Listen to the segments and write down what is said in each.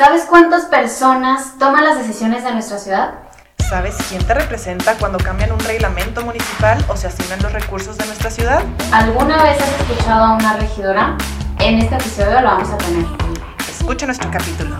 ¿Sabes cuántas personas toman las decisiones de nuestra ciudad? ¿Sabes quién te representa cuando cambian un reglamento municipal o se asignan los recursos de nuestra ciudad? ¿Alguna vez has escuchado a una regidora? En este episodio lo vamos a tener. Escucha nuestro capítulo.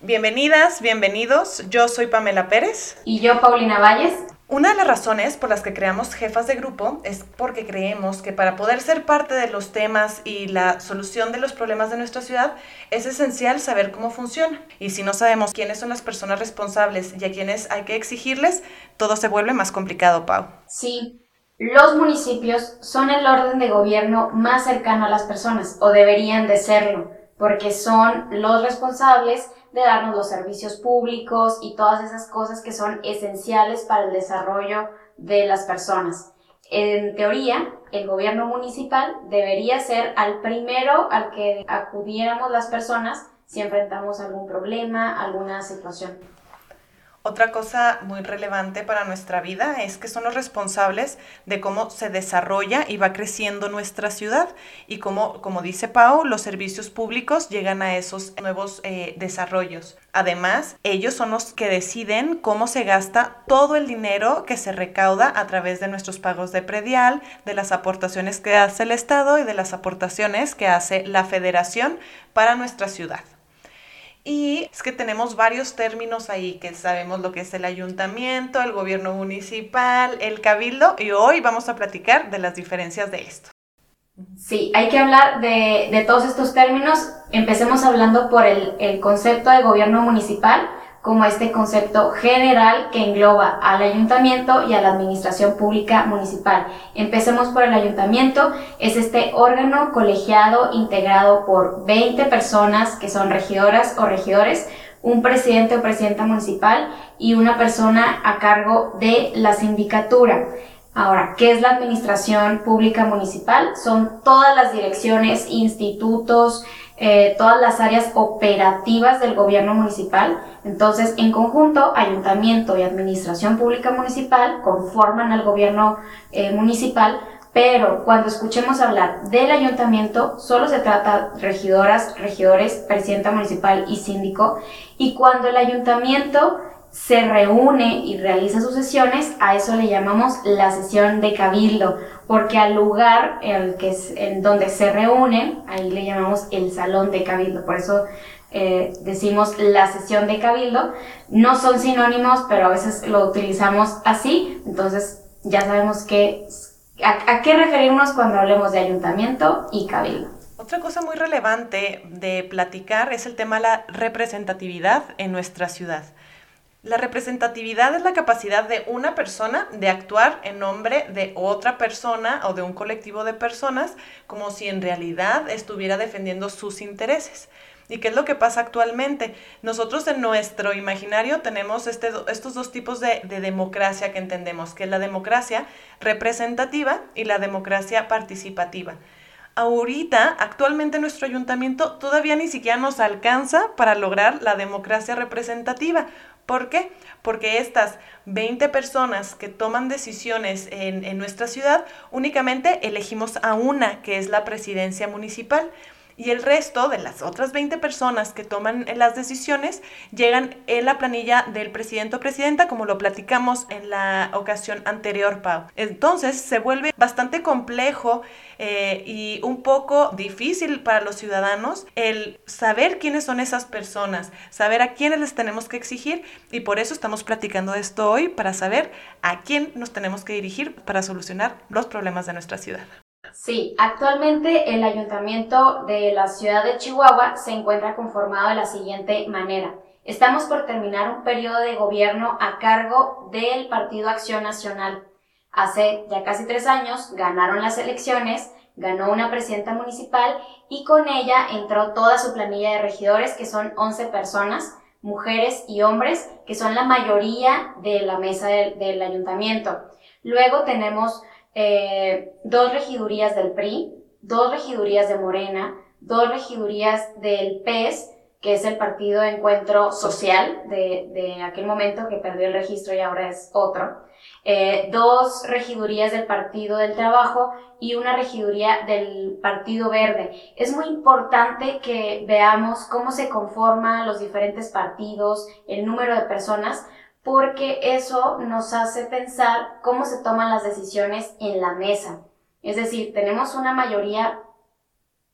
Bienvenidas, bienvenidos. Yo soy Pamela Pérez. Y yo, Paulina Valles. Una de las razones por las que creamos jefas de grupo es porque creemos que para poder ser parte de los temas y la solución de los problemas de nuestra ciudad es esencial saber cómo funciona. Y si no sabemos quiénes son las personas responsables y a quiénes hay que exigirles, todo se vuelve más complicado, Pau. Sí, los municipios son el orden de gobierno más cercano a las personas, o deberían de serlo, porque son los responsables de darnos los servicios públicos y todas esas cosas que son esenciales para el desarrollo de las personas. En teoría, el gobierno municipal debería ser al primero al que acudiéramos las personas si enfrentamos algún problema, alguna situación. Otra cosa muy relevante para nuestra vida es que son los responsables de cómo se desarrolla y va creciendo nuestra ciudad y cómo, como dice Pau, los servicios públicos llegan a esos nuevos eh, desarrollos. Además, ellos son los que deciden cómo se gasta todo el dinero que se recauda a través de nuestros pagos de predial, de las aportaciones que hace el Estado y de las aportaciones que hace la Federación para nuestra ciudad. Y es que tenemos varios términos ahí que sabemos lo que es el ayuntamiento, el gobierno municipal, el cabildo y hoy vamos a platicar de las diferencias de esto. Sí, hay que hablar de, de todos estos términos. Empecemos hablando por el, el concepto de gobierno municipal como este concepto general que engloba al ayuntamiento y a la administración pública municipal. Empecemos por el ayuntamiento, es este órgano colegiado integrado por 20 personas que son regidoras o regidores, un presidente o presidenta municipal y una persona a cargo de la sindicatura. Ahora, ¿qué es la administración pública municipal? Son todas las direcciones, institutos, eh, todas las áreas operativas del gobierno municipal. Entonces, en conjunto, ayuntamiento y administración pública municipal conforman al gobierno eh, municipal, pero cuando escuchemos hablar del ayuntamiento, solo se trata regidoras, regidores, presidenta municipal y síndico, y cuando el ayuntamiento se reúne y realiza sus sesiones, a eso le llamamos la sesión de cabildo, porque al lugar en, que en donde se reúnen, ahí le llamamos el salón de cabildo, por eso eh, decimos la sesión de cabildo, no son sinónimos, pero a veces lo utilizamos así, entonces ya sabemos que, a, a qué referirnos cuando hablemos de ayuntamiento y cabildo. Otra cosa muy relevante de platicar es el tema de la representatividad en nuestra ciudad. La representatividad es la capacidad de una persona de actuar en nombre de otra persona o de un colectivo de personas como si en realidad estuviera defendiendo sus intereses. ¿Y qué es lo que pasa actualmente? Nosotros en nuestro imaginario tenemos este, estos dos tipos de, de, democracia que entendemos, que es la democracia representativa y la democracia participativa. Ahorita, actualmente nuestro ayuntamiento todavía ni siquiera nos alcanza para lograr la democracia representativa. ¿Por qué? Porque estas 20 personas que toman decisiones en, en, nuestra ciudad, únicamente elegimos a una, que es la presidencia municipal. Y el resto de las otras 20 personas que toman las decisiones llegan en la planilla del presidente o presidenta, como lo platicamos en la ocasión anterior, Pau. Entonces se vuelve bastante complejo eh, y un poco difícil para los ciudadanos el saber quiénes son esas personas, saber a quiénes les tenemos que exigir y por eso estamos platicando esto hoy para saber a quién nos tenemos que dirigir para solucionar los problemas de nuestra ciudad. Sí, actualmente el ayuntamiento de la ciudad de Chihuahua se encuentra conformado de la siguiente manera. Estamos por terminar un periodo de gobierno a cargo del Partido Acción Nacional. Hace ya casi tres años ganaron las elecciones, ganó una presidenta municipal y con ella entró toda su planilla de regidores, que son 11 personas, mujeres y hombres, que son la mayoría de la mesa del, del ayuntamiento. Luego tenemos eh, dos regidurías del PRI, dos regidurías de Morena, dos regidurías del PES, que es el Partido de Encuentro Social de, de aquel momento que perdió el registro y ahora es otro. Eh, dos regidurías del Partido del Trabajo y una regiduría del Partido Verde. Es muy importante que veamos cómo se conforman los diferentes partidos, el número de personas, porque eso nos hace pensar cómo se toman las decisiones en la mesa. Es decir, tenemos una mayoría,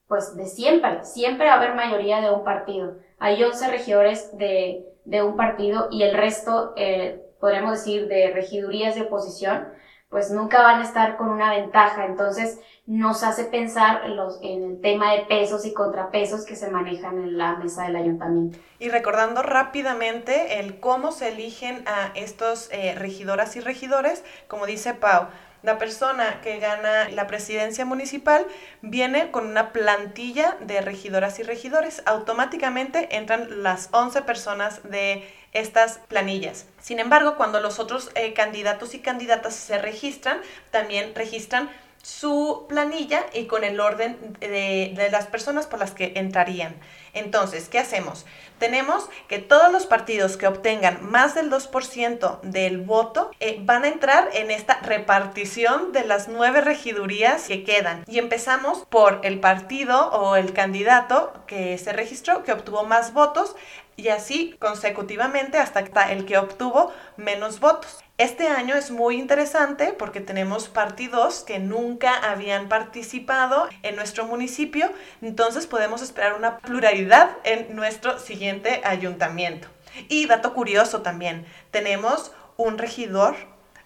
pues de siempre, siempre va a haber mayoría de un partido. Hay 11 regidores de, de un partido y el resto, eh, podríamos decir, de regidurías de oposición, pues nunca van a estar con una ventaja. Entonces nos hace pensar en, los, en el tema de pesos y contrapesos que se manejan en la mesa del ayuntamiento. Y recordando rápidamente el cómo se eligen a estos eh, regidoras y regidores, como dice Pau, la persona que gana la presidencia municipal viene con una plantilla de regidoras y regidores. Automáticamente entran las 11 personas de estas planillas. Sin embargo, cuando los otros eh, candidatos y candidatas se registran, también registran su planilla y con el orden de, las personas por las que entrarían. Entonces, ¿qué hacemos? Tenemos que todos los partidos que obtengan más del 2% del voto eh, van a entrar en esta repartición de las nueve regidurías que quedan. Y empezamos por el partido o el candidato que se registró, que obtuvo más votos, y así consecutivamente hasta el que obtuvo menos votos. Este año es muy interesante porque tenemos partidos que nunca habían participado en nuestro municipio, entonces podemos esperar una pluralidad en nuestro siguiente ayuntamiento. Y dato curioso también, tenemos un regidor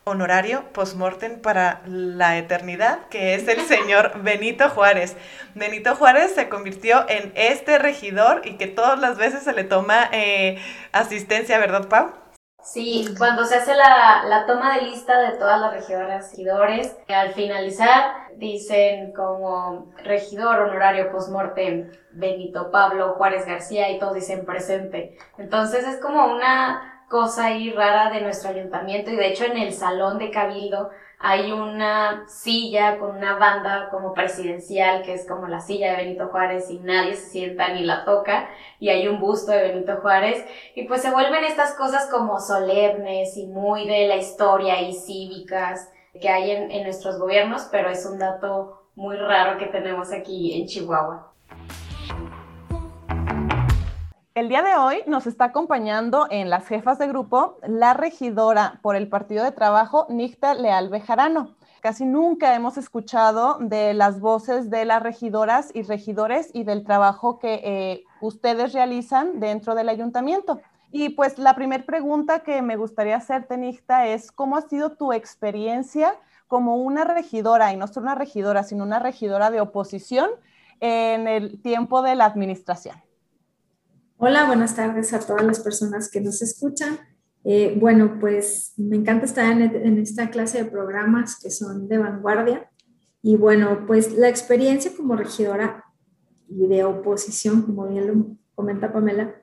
honorario postmortem para la eternidad, que es el señor Benito Juárez. Benito Juárez se convirtió en este regidor y que todas las veces se le toma eh, asistencia, ¿verdad, Pau? Sí, cuando se hace la, la, toma de lista de todas las regidoras y regidores, al finalizar dicen como regidor honorario postmortem Benito Pablo Juárez García y todos dicen presente. Entonces es como una cosa ahí rara de nuestro ayuntamiento y de hecho en el salón de Cabildo hay una silla con una banda como presidencial, que es como la silla de Benito Juárez y nadie se sienta ni la toca, y hay un busto de Benito Juárez, y pues se vuelven estas cosas como solemnes y muy de la historia y cívicas que hay en, en nuestros gobiernos, pero es un dato muy raro que tenemos aquí en Chihuahua. El día de hoy nos está acompañando en las jefas de grupo la regidora por el Partido de Trabajo, Nicta Leal Bejarano. Casi nunca hemos escuchado de las voces de las regidoras y regidores y del trabajo que eh, ustedes realizan dentro del ayuntamiento. Y pues la primera pregunta que me gustaría hacerte, Nicta, es ¿cómo ha sido tu experiencia como una regidora, y no solo una regidora, sino una regidora de oposición en el tiempo de la administración? Hola, buenas tardes a todas las personas que nos escuchan. Eh, bueno, pues me encanta estar en, esta clase de programas que son de vanguardia. Y bueno, pues la experiencia como regidora y de oposición, como bien lo comenta Pamela,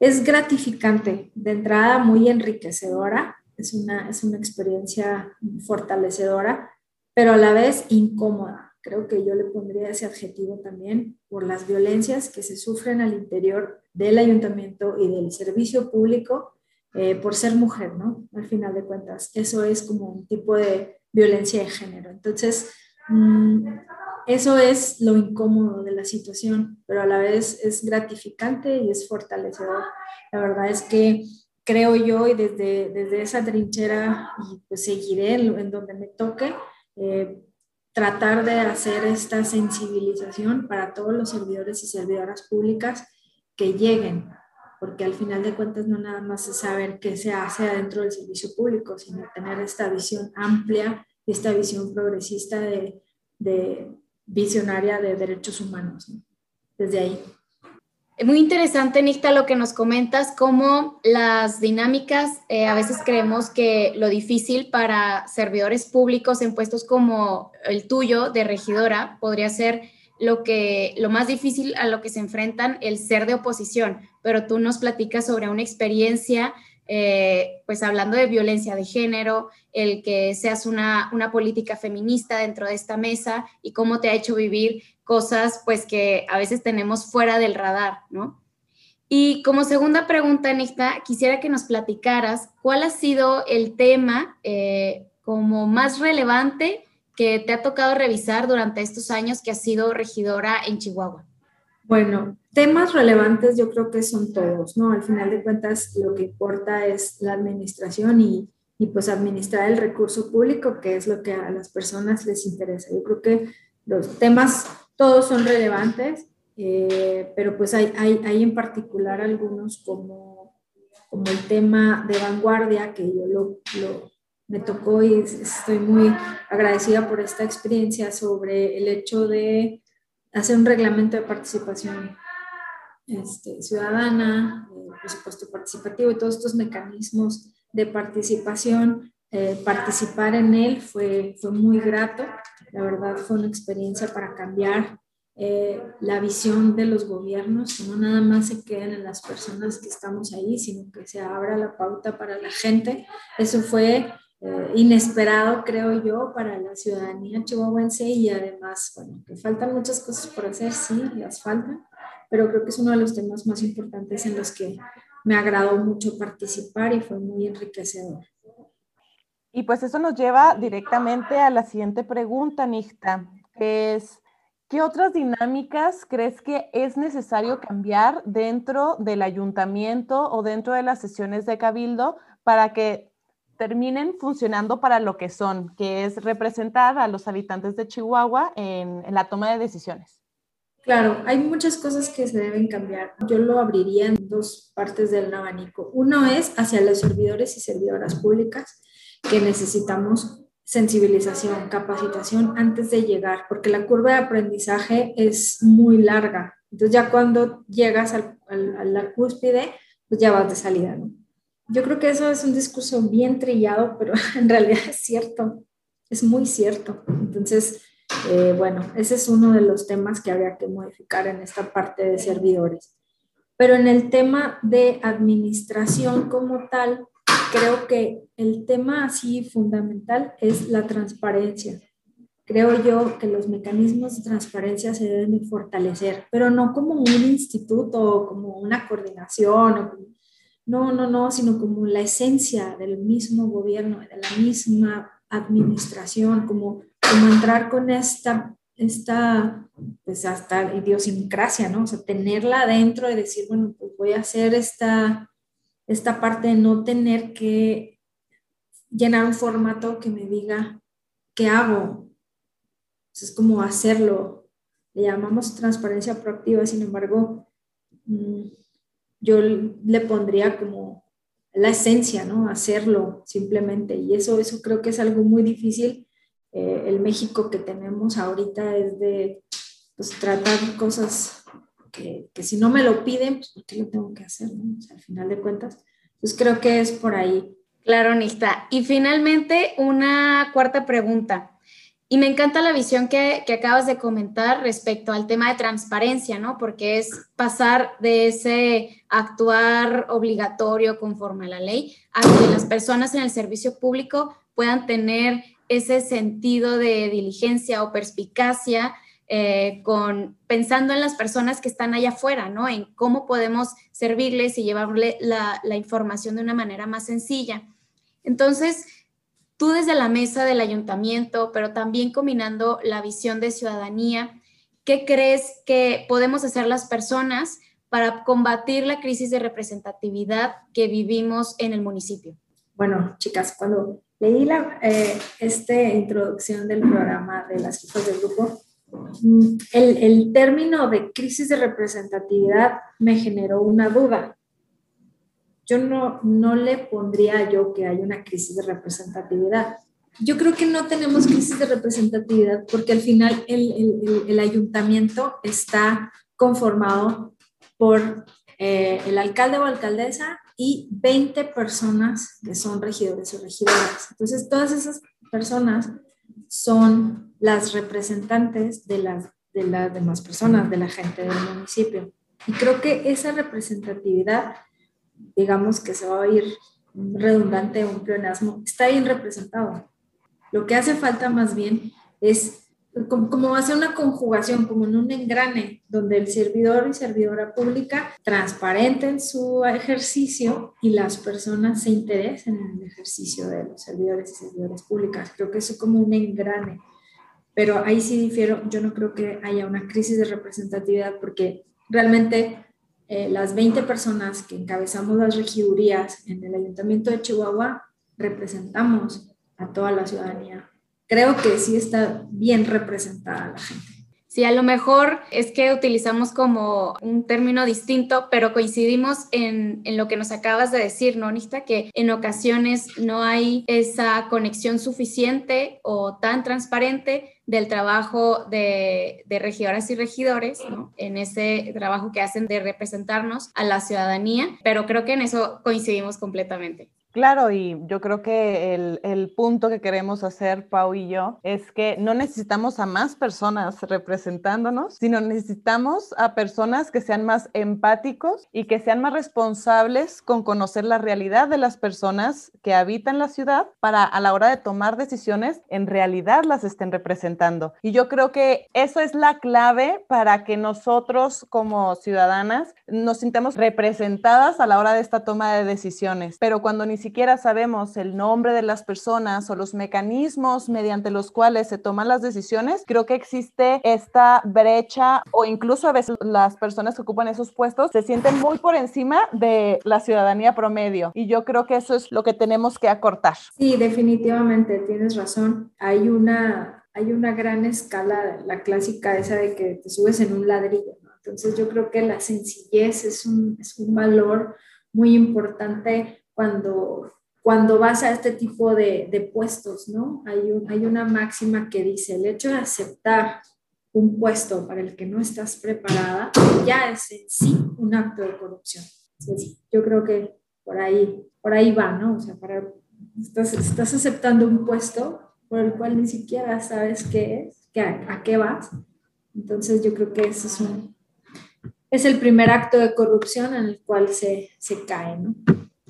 es gratificante, de entrada muy enriquecedora, es una, es una experiencia fortalecedora, pero a la vez incómoda creo que yo le pondría ese adjetivo también, por las violencias que se sufren al interior del ayuntamiento y del servicio público eh, por ser mujer, ¿no? Al final de cuentas, eso es como un tipo de violencia de género. Entonces, mm, eso es lo incómodo de la situación, pero a la vez es gratificante y es fortalecedor. La verdad es que creo yo y desde, desde esa trinchera y pues seguiré en, donde me toque, eh, tratar de hacer esta sensibilización para todos los servidores y servidoras públicas que lleguen, porque al final de cuentas no nada más es saber qué se hace adentro del servicio público, sino tener esta visión amplia esta visión progresista de visionaria de derechos humanos. Desde ahí. Muy interesante, Nicta, lo que nos comentas, cómo las dinámicas, eh, a veces creemos que lo difícil para servidores públicos en puestos como el tuyo de regidora podría ser lo que lo más difícil a lo que se enfrentan el ser de oposición, pero tú nos platicas sobre una experiencia, eh, pues hablando de violencia de género, el que seas una, una política feminista dentro de esta mesa y cómo te ha hecho vivir cosas pues que a veces tenemos fuera del radar, ¿no? Y como segunda pregunta, Anita, quisiera que nos platicaras cuál ha sido el tema eh, como más relevante que te ha tocado revisar durante estos años que has sido regidora en Chihuahua. Bueno, temas relevantes yo creo que son todos, ¿no? Al final de cuentas lo que importa es la administración y, y pues administrar el recurso público, que es lo que a las personas les interesa. Yo creo que los temas todos son relevantes eh, pero pues hay, hay, hay, en particular algunos como, como el tema de vanguardia, que yo lo, lo, me tocó y estoy muy agradecida por esta experiencia sobre el hecho de hacer un reglamento de participación este, ciudadana, eh, presupuesto participativo y todos estos mecanismos de participación. Eh, participar en él fue, fue muy grato, la verdad fue una experiencia para cambiar eh, la visión de los gobiernos, que no nada más se queden en las personas que estamos ahí, sino que se abra la pauta para la gente. Eso fue inesperado, creo yo, para la ciudadanía chihuahuense y además, bueno, que faltan muchas cosas por hacer, sí, las faltan, pero creo que es uno de los temas más importantes en los que me agradó mucho participar y fue muy enriquecedor. Y pues eso nos lleva directamente a la siguiente pregunta, Nixta, que es, ¿Qué otras dinámicas crees que es necesario cambiar dentro del ayuntamiento o dentro de las sesiones de cabildo para que terminen funcionando para lo que son, que es representar a los habitantes de Chihuahua en, la toma de decisiones? Claro, hay muchas cosas que se deben cambiar. Yo lo abriría en dos partes del abanico. Uno es hacia los servidores y servidoras públicas que necesitamos sensibilización, capacitación antes de llegar, porque la curva de aprendizaje es muy larga. Entonces ya cuando llegas al, a la cúspide, pues ya vas de salida, ¿no? Yo creo que eso es un discurso bien trillado, pero en realidad es cierto, es muy cierto. Entonces, eh, bueno, ese es uno de los temas que habría que modificar en esta parte de servidores. Pero en el tema de administración como tal, creo que el tema así fundamental es la transparencia. Creo yo que los mecanismos de transparencia se deben de fortalecer, pero no como un instituto o como una coordinación, no, no, no, sino como la esencia del mismo gobierno, de la misma administración, como, como entrar con esta, esta, pues hasta idiosincrasia, ¿no? O sea, tenerla adentro y decir, bueno, pues voy a hacer esta, esta parte de no tener que llenar un formato que me diga qué hago. es como hacerlo. Le llamamos transparencia proactiva, sin embargo, mm, yo le pondría como la esencia, ¿no? Hacerlo simplemente. Y eso, eso creo que es algo muy difícil. Eh, el México que tenemos ahorita es de pues, tratar cosas que, si no me lo piden, pues ¿por qué lo tengo que hacer? al final de cuentas. Pues creo que es por ahí. Claro, Nista. Y finalmente, una cuarta pregunta. Y me encanta la visión que, acabas de comentar respecto al tema de transparencia, ¿no? Porque es pasar de ese actuar obligatorio conforme a la ley a que las personas en el servicio público puedan tener ese sentido de diligencia o perspicacia eh, con, pensando en las personas que están allá afuera, ¿no? En cómo podemos servirles y llevarle la información de una manera más sencilla. Entonces, tú desde la mesa del ayuntamiento, pero también combinando la visión de ciudadanía, ¿qué crees que podemos hacer las personas para combatir la crisis de representatividad que vivimos en el municipio? Bueno, chicas, cuando leí la eh, esta introducción del programa de las hijas del grupo, el, el término de crisis de representatividad me generó una duda. Yo no, no le pondría yo que hay una crisis de representatividad. Yo creo que no tenemos crisis de representatividad porque al final el, el, ayuntamiento está conformado por eh, el alcalde o alcaldesa y 20 personas que son regidores o regidoras. Entonces, todas esas personas son las representantes de las, de las demás personas, de la gente del municipio. Y creo que esa representatividad, digamos que se va a ir redundante, un pleonasmo, está bien representado. Lo que hace falta más bien es como, como hacer una conjugación, como en un engrane, donde el servidor y servidora pública transparenten su ejercicio y las personas se interesen en el ejercicio de los servidores y servidoras públicas. Creo que eso es como un engrane. Pero ahí sí difiero, yo no creo que haya una crisis de representatividad porque realmente eh, las 20 personas que encabezamos las regidurías en el Ayuntamiento de Chihuahua representamos a toda la ciudadanía. Creo que sí está bien representada la gente. Sí, a lo mejor es que utilizamos como un término distinto, pero coincidimos en, en, lo que nos acabas de decir, ¿no, Nista? Que en ocasiones no hay esa conexión suficiente o tan transparente del trabajo de, de regidoras y regidores, ¿no? En ese trabajo que hacen de representarnos a la ciudadanía, pero creo que en eso coincidimos completamente. Claro, y yo creo que el, el, punto que queremos hacer, Pau y yo, es que no necesitamos a más personas representándonos, sino necesitamos a personas que sean más empáticos y que sean más responsables con conocer la realidad de las personas que habitan la ciudad para a la hora de tomar decisiones, en realidad las estén representando. Y yo creo que eso es la clave para que nosotros como ciudadanas nos sintamos representadas a la hora de esta toma de decisiones. Pero cuando ni siquiera sabemos el nombre de las personas o los mecanismos mediante los cuales se toman las decisiones, creo que existe esta brecha o incluso a veces las personas que ocupan esos puestos se sienten muy por encima de la ciudadanía promedio y yo creo que eso es lo que tenemos que acortar. Sí, definitivamente, tienes razón. Hay una hay una gran escala, la clásica esa de que te subes en un ladrillo, Entonces yo creo que la sencillez es un, es un valor muy importante cuando, cuando vas a este tipo de, de puestos, ¿no? Hay, hay una máxima que dice, el hecho de aceptar un puesto para el que no estás preparada ya es en sí un acto de corrupción. yo creo que por ahí, por ahí va, ¿no? O sea, para, estás, estás aceptando un puesto por el cual ni siquiera sabes qué es, que a, qué vas. Entonces yo creo que ese es, un, es el primer acto de corrupción en el cual se, se cae, ¿no?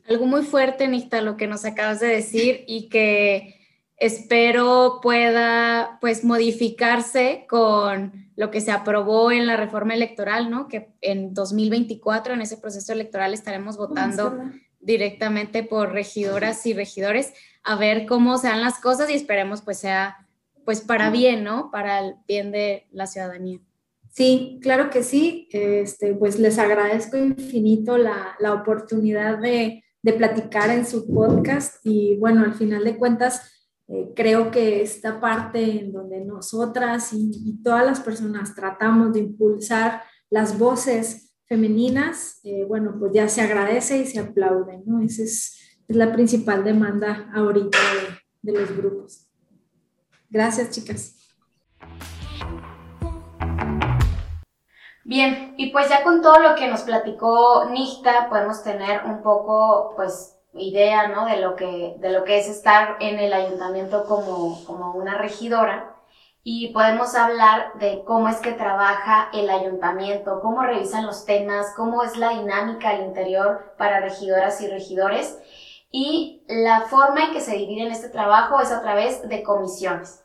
Algo muy fuerte, Nista, lo que nos acabas de decir y que espero pueda pues modificarse con lo que se aprobó en la reforma electoral, ¿no? Que en 2024 en ese proceso electoral estaremos votando directamente por regidoras y regidores a ver cómo se dan las cosas y esperemos pues sea pues para bien, ¿no? Para el bien de la ciudadanía. Sí, claro que sí. Este, pues les agradezco infinito la, la oportunidad de, de platicar en su podcast y bueno, al final de cuentas, eh, creo que esta parte en donde nosotras y, todas las personas tratamos de impulsar las voces femeninas, eh, bueno, pues ya se agradece y se aplaude, ¿no? Esa es, la principal demanda ahorita de, de los grupos. Gracias, chicas. Bien, y pues ya con todo lo que nos platicó Nista, podemos tener un poco, pues, idea, ¿no? De lo que, de lo que es estar en el ayuntamiento como, como una regidora. Y podemos hablar de cómo es que trabaja el ayuntamiento, cómo revisan los temas, cómo es la dinámica al interior para regidoras y regidores. Y la forma en que se divide en este trabajo es a través de comisiones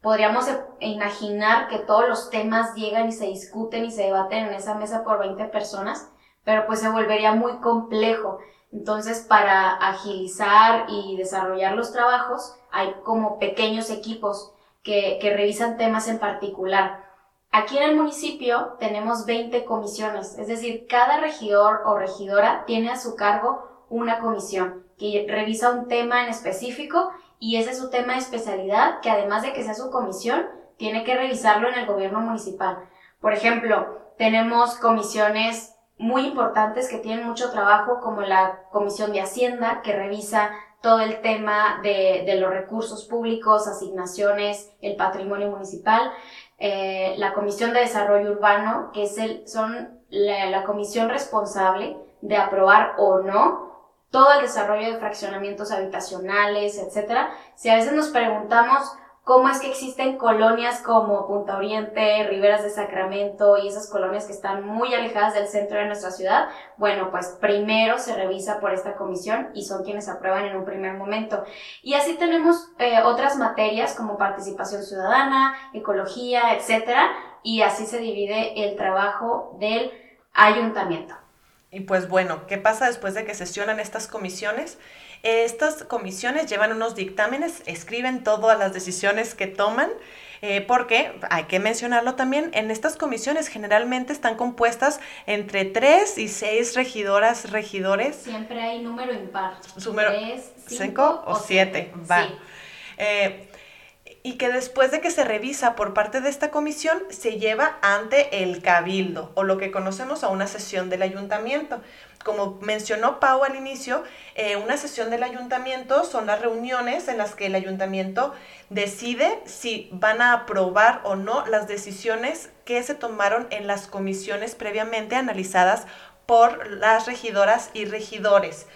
podríamos imaginar que todos los temas llegan y se discuten y se debaten en esa mesa por 20 personas, pero pues se volvería muy complejo. Entonces, para agilizar y desarrollar los trabajos, hay como pequeños equipos que, que revisan temas en particular. Aquí en el municipio tenemos 20 comisiones, es decir, cada regidor o regidora tiene a su cargo una comisión que revisa un tema en específico y ese es su tema de especialidad, que además de que sea su comisión, tiene que revisarlo en el gobierno municipal. Por ejemplo, tenemos comisiones muy importantes que tienen mucho trabajo, como la Comisión de Hacienda, que revisa todo el tema de, de los recursos públicos, asignaciones, el patrimonio municipal. Eh, la Comisión de Desarrollo Urbano, que es el, son la, la comisión responsable de aprobar o no todo el desarrollo de fraccionamientos habitacionales, etcétera, si a veces nos preguntamos cómo es que existen colonias como Punta Oriente, Riberas de Sacramento y esas colonias que están muy alejadas del centro de nuestra ciudad. Bueno, pues primero se revisa por esta comisión y son quienes aprueban en un primer momento. Y así tenemos eh, otras materias como participación ciudadana, ecología, etcétera, y así se divide el trabajo del ayuntamiento. Y pues bueno, ¿qué pasa después de que sesionan estas comisiones? Estas comisiones llevan unos dictámenes, escriben todas las decisiones que toman, eh, porque hay que mencionarlo también, en estas comisiones generalmente están compuestas entre tres y seis regidoras, regidores. Siempre hay número impar. Número tres, cinco, o siete. Va. Sí. Eh, y que después de que se revisa por parte de esta comisión se lleva ante el cabildo o lo que conocemos a una sesión del ayuntamiento. Como mencionó Pau al inicio, eh, una sesión del ayuntamiento son las reuniones en las que el ayuntamiento decide si van a aprobar o no las decisiones que se tomaron en las comisiones previamente analizadas por las regidoras y regidores.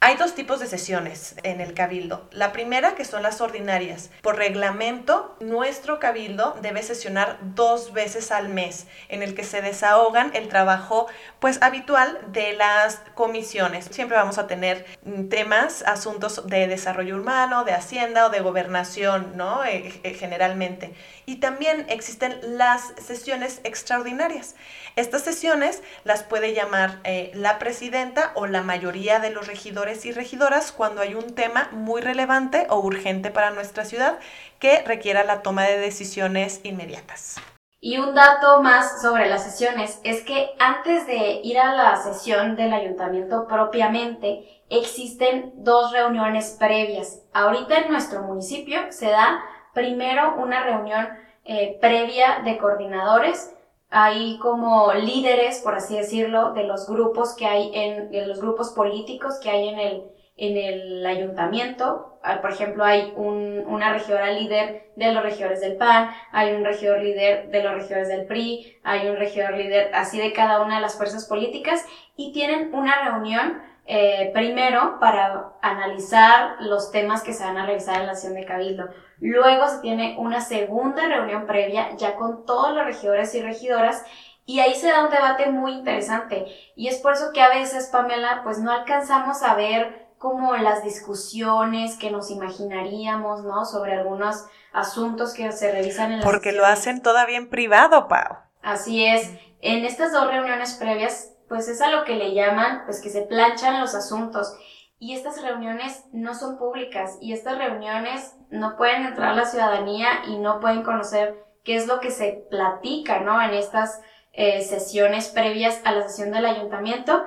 Hay dos tipos de sesiones en el cabildo. La primera, que son las ordinarias. Por reglamento, nuestro cabildo debe sesionar dos veces al mes, en el que se desahogan el trabajo pues habitual de las comisiones. Siempre vamos a tener temas, asuntos de desarrollo urbano, de hacienda o de gobernación, ¿no? Eh, eh, generalmente. Y también existen las sesiones extraordinarias. Estas sesiones las puede llamar eh, la presidenta o la mayoría de los regidores y regidoras cuando hay un tema muy relevante o urgente para nuestra ciudad que requiera la toma de decisiones inmediatas. Y un dato más sobre las sesiones es que antes de ir a la sesión del ayuntamiento propiamente, existen dos reuniones previas. Ahorita en nuestro municipio se da primero una reunión eh, previa de coordinadores hay como líderes, por así decirlo, de los grupos que hay en, de los grupos políticos que hay en el, en el ayuntamiento. Ah, por ejemplo, hay un, una regidora líder de los regidores del PAN, hay un regidor líder de los regidores del PRI, hay un regidor líder así de cada una de las fuerzas políticas y tienen una reunión eh, primero para analizar los temas que se van a revisar en la sesión de Cabildo. Luego se tiene una segunda reunión previa ya con todos los regidores y regidoras y ahí se da un debate muy interesante. Y es por eso que a veces, Pamela, pues no alcanzamos a ver como las discusiones que nos imaginaríamos, ¿no? Sobre algunos asuntos que se revisan en la Porque lo hacen todavía en privado, Pau. Así es. En estas dos reuniones previas pues es a lo que le llaman, pues que se planchan los asuntos. Y estas reuniones no son públicas y estas reuniones no pueden entrar a la ciudadanía y no pueden conocer qué es lo que se platica, ¿no? En estas eh, sesiones previas a la sesión del ayuntamiento.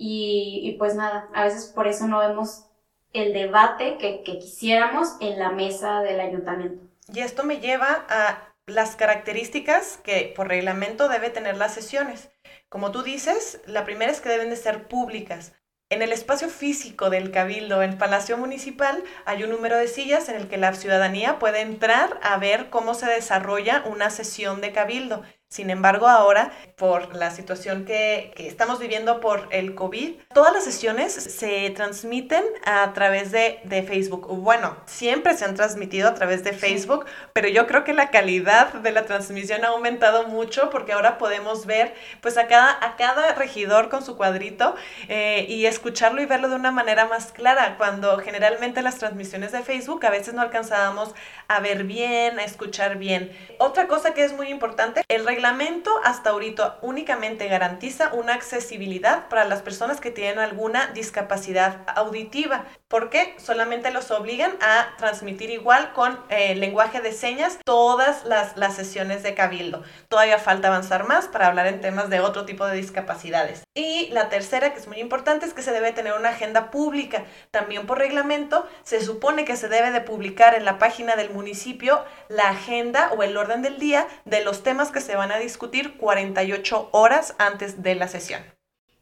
Y, pues nada, a veces por eso no vemos el debate que, que quisiéramos en la mesa del ayuntamiento. Y esto me lleva a las características que por reglamento debe tener las sesiones. Como tú dices, la primera es que deben de ser públicas. En el espacio físico del Cabildo, en Palacio Municipal, hay un número de sillas en el que la ciudadanía puede entrar a ver cómo se desarrolla una sesión de Cabildo. Sin embargo, ahora, por la situación que, estamos viviendo por el COVID, todas las sesiones se transmiten a través de, Facebook. Bueno, siempre se han transmitido a través de Facebook, pero yo creo que la calidad de la transmisión ha aumentado mucho porque ahora podemos ver pues a cada, a cada regidor con su cuadrito eh, y escucharlo y verlo de una manera más clara, cuando generalmente las transmisiones de Facebook a veces no alcanzábamos a ver bien, a escuchar bien. Otra cosa que es muy importante, el reglamento hasta ahorita únicamente garantiza una accesibilidad para las personas que tienen alguna discapacidad auditiva. ¿Por qué? Solamente los obligan a transmitir igual con eh, lenguaje de señas todas las, las sesiones de cabildo. Todavía falta avanzar más para hablar en temas de otro tipo de discapacidades. Y la tercera, que es muy importante, es que se debe tener una agenda pública. También por reglamento se supone que se debe de publicar en la página del municipio la agenda o el orden del día de los temas que se van a discutir 48 horas antes de la sesión.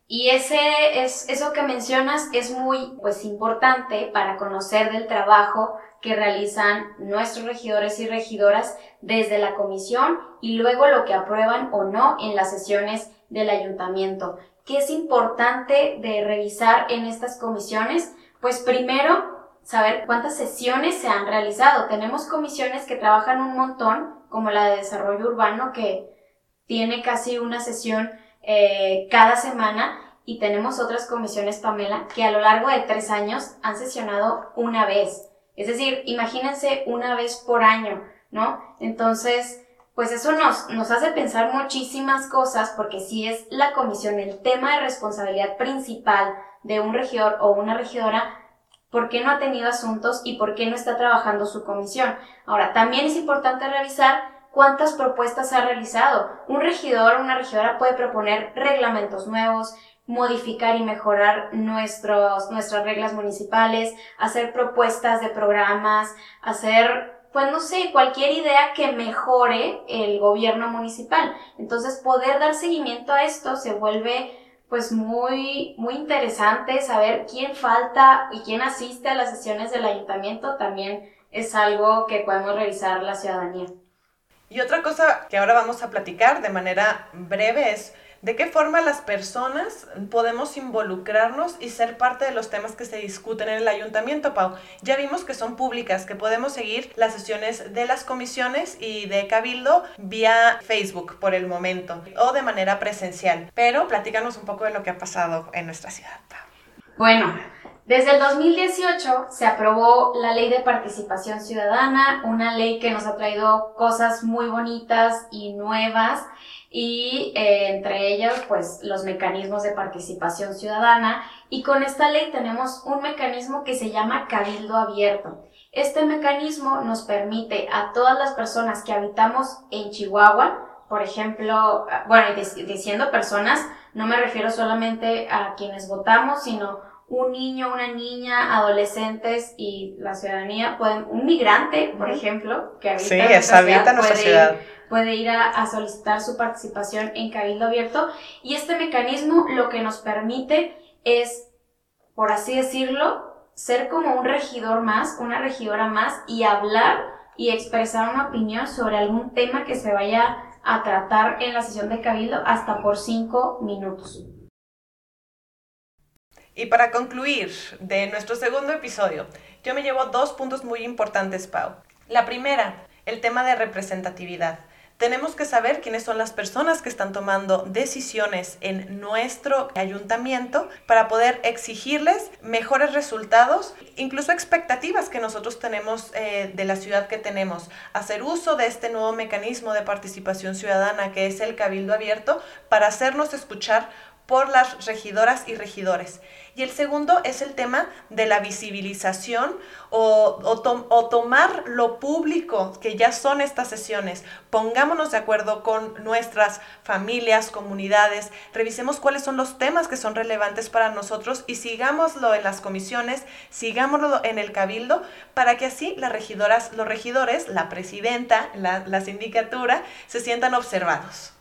Y ese es, eso que mencionas es muy pues, importante para conocer del trabajo que realizan nuestros regidores y regidoras desde la comisión y luego lo que aprueban o no en las sesiones del ayuntamiento. ¿Qué es importante de revisar en estas comisiones? Pues primero saber cuántas sesiones se han realizado. Tenemos comisiones que trabajan un montón, como la de desarrollo urbano, que tiene casi una sesión eh, cada semana, y tenemos otras comisiones, Pamela, que a lo largo de tres años han sesionado una vez. Es decir, imagínense una vez por año, ¿no? Entonces, pues eso nos, nos hace pensar muchísimas cosas porque si es la comisión el tema de responsabilidad principal de un regidor o una regidora, ¿por qué no ha tenido asuntos y por qué no está trabajando su comisión? Ahora, también es importante revisar cuántas propuestas ha realizado. Un regidor o una regidora puede proponer reglamentos nuevos, modificar y mejorar nuestros, nuestras reglas municipales, hacer propuestas de programas, hacer pues no sé, cualquier idea que mejore el gobierno municipal. Entonces, poder dar seguimiento a esto se vuelve pues muy, muy interesante saber quién falta y quién asiste a las sesiones del ayuntamiento también es algo que podemos revisar la ciudadanía. Y otra cosa que ahora vamos a platicar de manera breve es ¿De qué forma las personas podemos involucrarnos y ser parte de los temas que se discuten en el ayuntamiento, Pau? Ya vimos que son públicas, que podemos seguir las sesiones de las comisiones y de Cabildo vía Facebook por el momento o de manera presencial. Pero platícanos un poco de lo que ha pasado en nuestra ciudad, Pau. Bueno, desde el 2018 se aprobó la ley de participación ciudadana, una ley que nos ha traído cosas muy bonitas y nuevas y eh, entre ellos pues los mecanismos de participación ciudadana y con esta ley tenemos un mecanismo que se llama cabildo abierto. Este mecanismo nos permite a todas las personas que habitamos en Chihuahua, por ejemplo, bueno, diciendo personas, no me refiero solamente a quienes votamos, sino un niño, una niña, adolescentes y la ciudadanía pueden, un migrante, por ejemplo, que habita, en nuestra, ciudad, puede, Ir, a, solicitar su participación en Cabildo Abierto. Y este mecanismo lo que nos permite es, por así decirlo, ser como un regidor más, una regidora más y hablar y expresar una opinión sobre algún tema que se vaya a tratar en la sesión de Cabildo hasta por cinco minutos. Y para concluir de nuestro segundo episodio, yo me llevo dos puntos muy importantes, Pau. La primera, el tema de representatividad. Tenemos que saber quiénes son las personas que están tomando decisiones en nuestro ayuntamiento para poder exigirles mejores resultados, incluso expectativas que nosotros tenemos eh, de la ciudad que tenemos. Hacer uso de este nuevo mecanismo de participación ciudadana que es el Cabildo Abierto para hacernos escuchar por las regidoras y regidores. Y el segundo es el tema de la visibilización o, o, tomar lo público, que ya son estas sesiones. Pongámonos de acuerdo con nuestras familias, comunidades, revisemos cuáles son los temas que son relevantes para nosotros y sigámoslo en las comisiones, sigámoslo en el cabildo, para que así las regidoras, los regidores, la presidenta, la, la sindicatura, se sientan observados.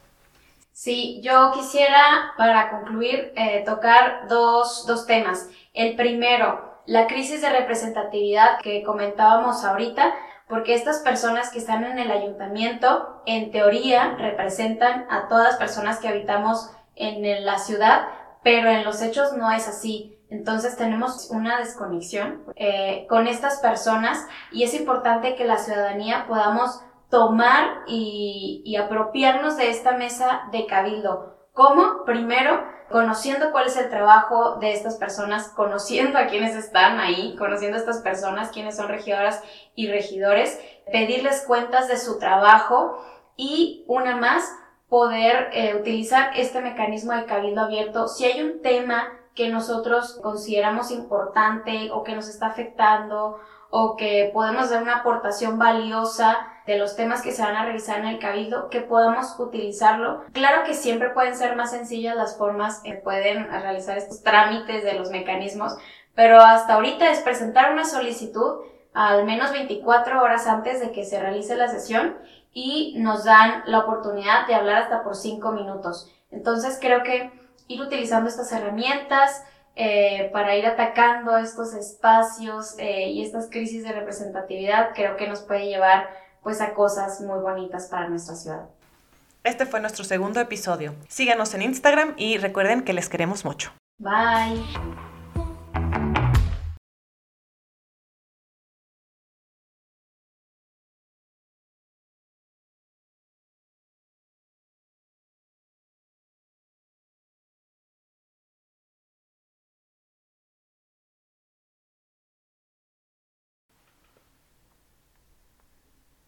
Sí, yo quisiera, para concluir, eh, tocar dos, dos temas. El primero, la crisis de representatividad que comentábamos ahorita, porque estas personas que están en el ayuntamiento, en teoría, representan a todas las personas que habitamos en la ciudad, pero en los hechos no es así. Entonces tenemos una desconexión eh, con estas personas y es importante que la ciudadanía podamos tomar y, apropiarnos de esta mesa de cabildo. ¿Cómo? Primero, conociendo cuál es el trabajo de estas personas, conociendo a quienes están ahí, conociendo a estas personas, quiénes son regidoras y regidores, pedirles cuentas de su trabajo y una más, poder eh, utilizar este mecanismo de cabildo abierto. Si hay un tema que nosotros consideramos importante o que nos está afectando o que podemos dar una aportación valiosa de los temas que se van a revisar en el cabildo, que podamos utilizarlo. Claro que siempre pueden ser más sencillas las formas que pueden realizar estos trámites de los mecanismos, pero hasta ahorita es presentar una solicitud al menos 24 horas antes de que se realice la sesión y nos dan la oportunidad de hablar hasta por 5 minutos. Entonces creo que ir utilizando estas herramientas, eh, para ir atacando estos espacios eh, y estas crisis de representatividad, creo que nos puede llevar pues a cosas muy bonitas para nuestra ciudad. Este fue nuestro segundo episodio. Síganos en Instagram y recuerden que les queremos mucho. Bye.